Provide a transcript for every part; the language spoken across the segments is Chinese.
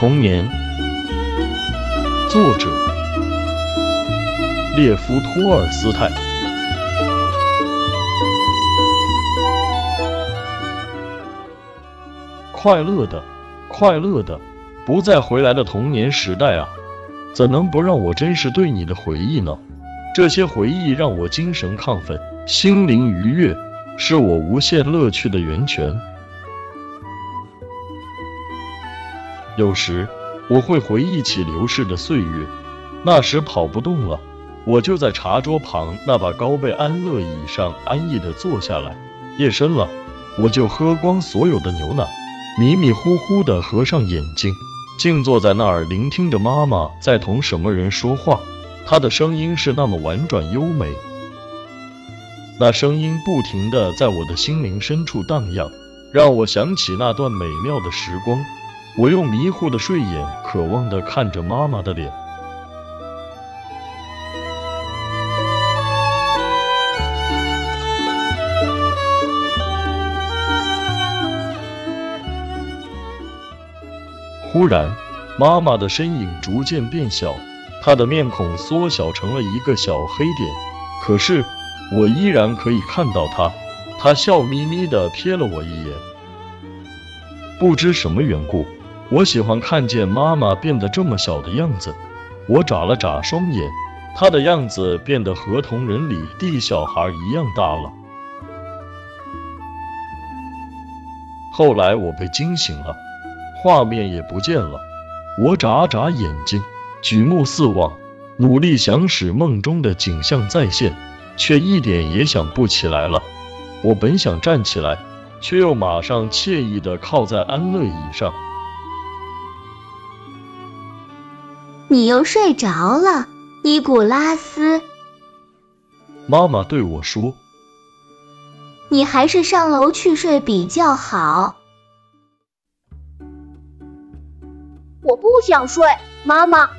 童年，作者列夫·托尔斯泰。快乐的，快乐的，不再回来的童年时代啊，怎能不让我珍视对你的回忆呢？这些回忆让我精神亢奋，心灵愉悦，是我无限乐趣的源泉。有时我会回忆起流逝的岁月，那时跑不动了，我就在茶桌旁那把高背安乐椅上安逸地坐下来。夜深了，我就喝光所有的牛奶，迷迷糊糊地合上眼睛，静坐在那儿聆听着妈妈在同什么人说话。她的声音是那么婉转优美，那声音不停地在我的心灵深处荡漾，让我想起那段美妙的时光。我用迷糊的睡眼，渴望地看着妈妈的脸。忽然，妈妈的身影逐渐变小，她的面孔缩小成了一个小黑点。可是，我依然可以看到她。她笑眯眯地瞥了我一眼，不知什么缘故。我喜欢看见妈妈变得这么小的样子。我眨了眨双眼，她的样子变得和同人里的小孩一样大了。后来我被惊醒了，画面也不见了。我眨眨眼睛，举目四望，努力想使梦中的景象再现，却一点也想不起来了。我本想站起来，却又马上惬意地靠在安乐椅上。你又睡着了，尼古拉斯。妈妈对我说：“你还是上楼去睡比较好。”我不想睡，妈妈。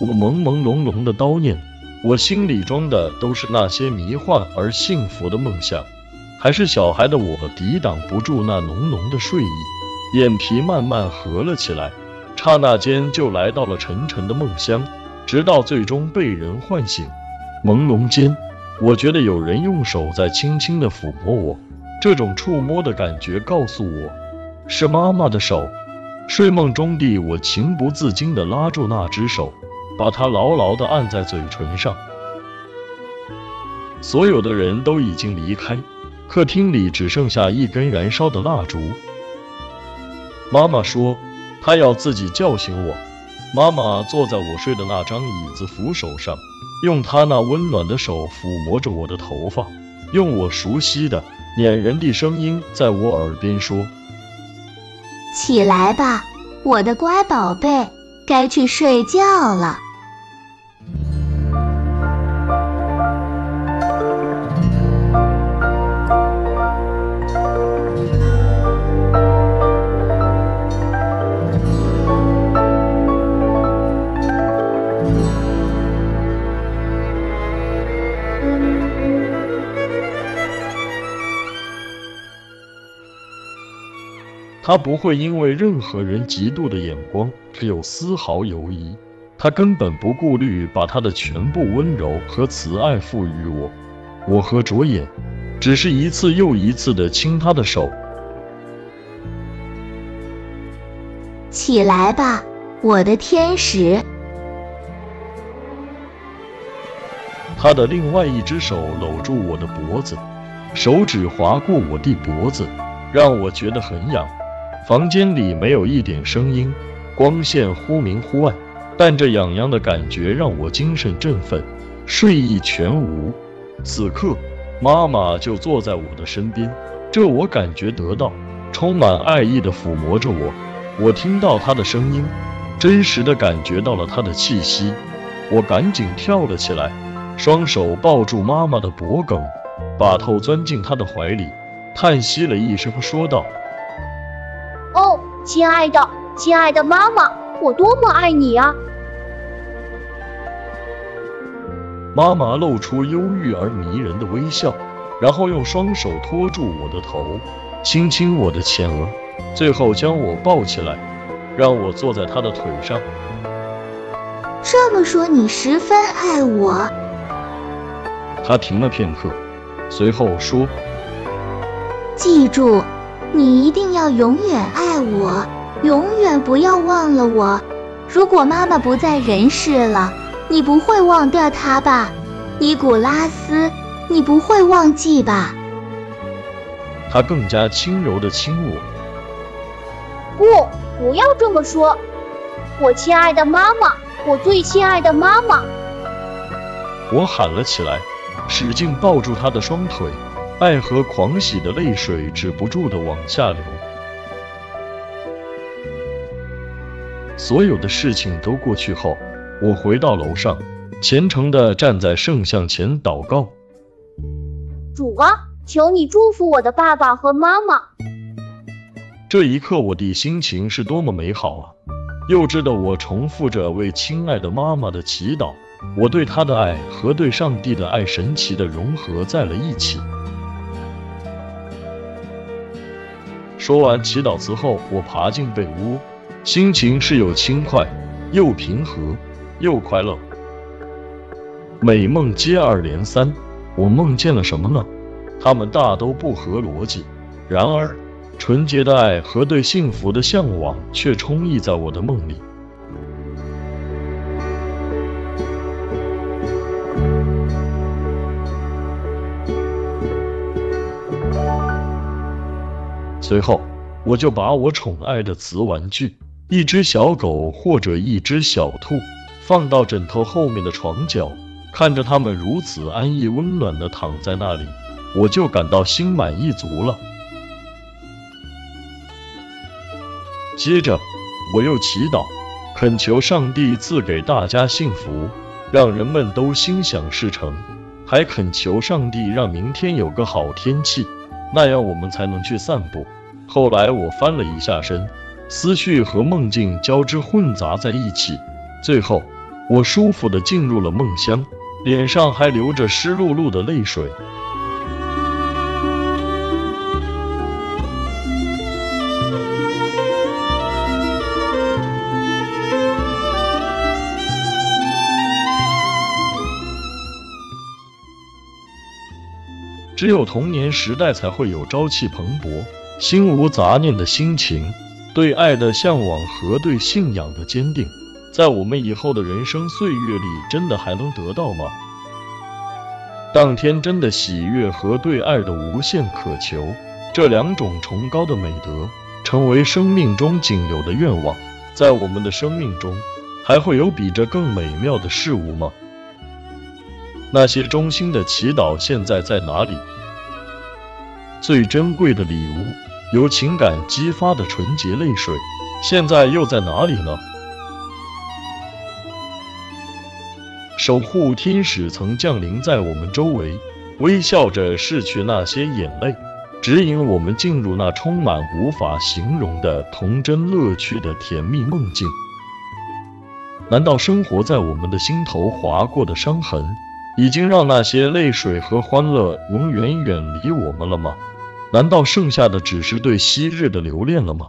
我朦朦胧胧的叨念，我心里装的都是那些迷幻而幸福的梦想。还是小孩的我，抵挡不住那浓浓的睡意，眼皮慢慢合了起来。刹那间就来到了沉沉的梦乡，直到最终被人唤醒。朦胧间，我觉得有人用手在轻轻地抚摸我，这种触摸的感觉告诉我是妈妈的手。睡梦中的我情不自禁地拉住那只手，把它牢牢地按在嘴唇上。所有的人都已经离开，客厅里只剩下一根燃烧的蜡烛。妈妈说。他要自己叫醒我。妈妈坐在我睡的那张椅子扶手上，用她那温暖的手抚摸着我的头发，用我熟悉的黏人的声音在我耳边说：“起来吧，我的乖宝贝，该去睡觉了。”他不会因为任何人嫉妒的眼光只有丝毫犹疑，他根本不顾虑把他的全部温柔和慈爱赋予我。我合着眼，只是一次又一次的亲他的手。起来吧，我的天使。他的另外一只手搂住我的脖子，手指划过我的脖子，让我觉得很痒。房间里没有一点声音，光线忽明忽暗，但这痒痒的感觉让我精神振奋，睡意全无。此刻，妈妈就坐在我的身边，这我感觉得到，充满爱意的抚摸着我。我听到她的声音，真实的感觉到了她的气息。我赶紧跳了起来，双手抱住妈妈的脖颈，把头钻进她的怀里，叹息了一声，说道。亲爱的，亲爱的妈妈，我多么爱你啊！妈妈露出忧郁而迷人的微笑，然后用双手托住我的头，亲亲我的前额，最后将我抱起来，让我坐在她的腿上。这么说，你十分爱我。他停了片刻，随后说：“记住，你一定要永远爱我，永远不要忘了我。如果妈妈不在人世了，你不会忘掉她吧？尼古拉斯，你不会忘记吧？”他更加轻柔地亲我。不，不要这么说，我亲爱的妈妈，我最亲爱的妈妈！我喊了起来，使劲抱住他的双腿，爱和狂喜的泪水止不住的往下流。所有的事情都过去后，我回到楼上，虔诚的站在圣像前祷告：主啊！求你祝福我的爸爸和妈妈。这一刻，我的心情是多么美好啊！幼稚的我重复着为亲爱的妈妈的祈祷，我对她的爱和对上帝的爱神奇的融合在了一起。说完祈祷词后，我爬进被窝，心情是又轻快又平和又快乐。美梦接二连三，我梦见了什么呢？他们大都不合逻辑，然而纯洁的爱和对幸福的向往却充溢在我的梦里。随后，我就把我宠爱的瓷玩具——一只小狗或者一只小兔，放到枕头后面的床角，看着它们如此安逸温暖地躺在那里。我就感到心满意足了。接着，我又祈祷，恳求上帝赐给大家幸福，让人们都心想事成，还恳求上帝让明天有个好天气，那样我们才能去散步。后来我翻了一下身，思绪和梦境交织混杂在一起，最后我舒服的进入了梦乡，脸上还流着湿漉漉的泪水。只有童年时代才会有朝气蓬勃、心无杂念的心情，对爱的向往和对信仰的坚定，在我们以后的人生岁月里，真的还能得到吗？当天真的喜悦和对爱的无限渴求，这两种崇高的美德，成为生命中仅有的愿望，在我们的生命中，还会有比这更美妙的事物吗？那些衷心的祈祷现在在哪里？最珍贵的礼物，由情感激发的纯洁泪水，现在又在哪里呢？守护天使曾降临在我们周围，微笑着拭去那些眼泪，指引我们进入那充满无法形容的童真乐趣的甜蜜梦境。难道生活在我们的心头划过的伤痕？已经让那些泪水和欢乐永远远离我们了吗？难道剩下的只是对昔日的留恋了吗？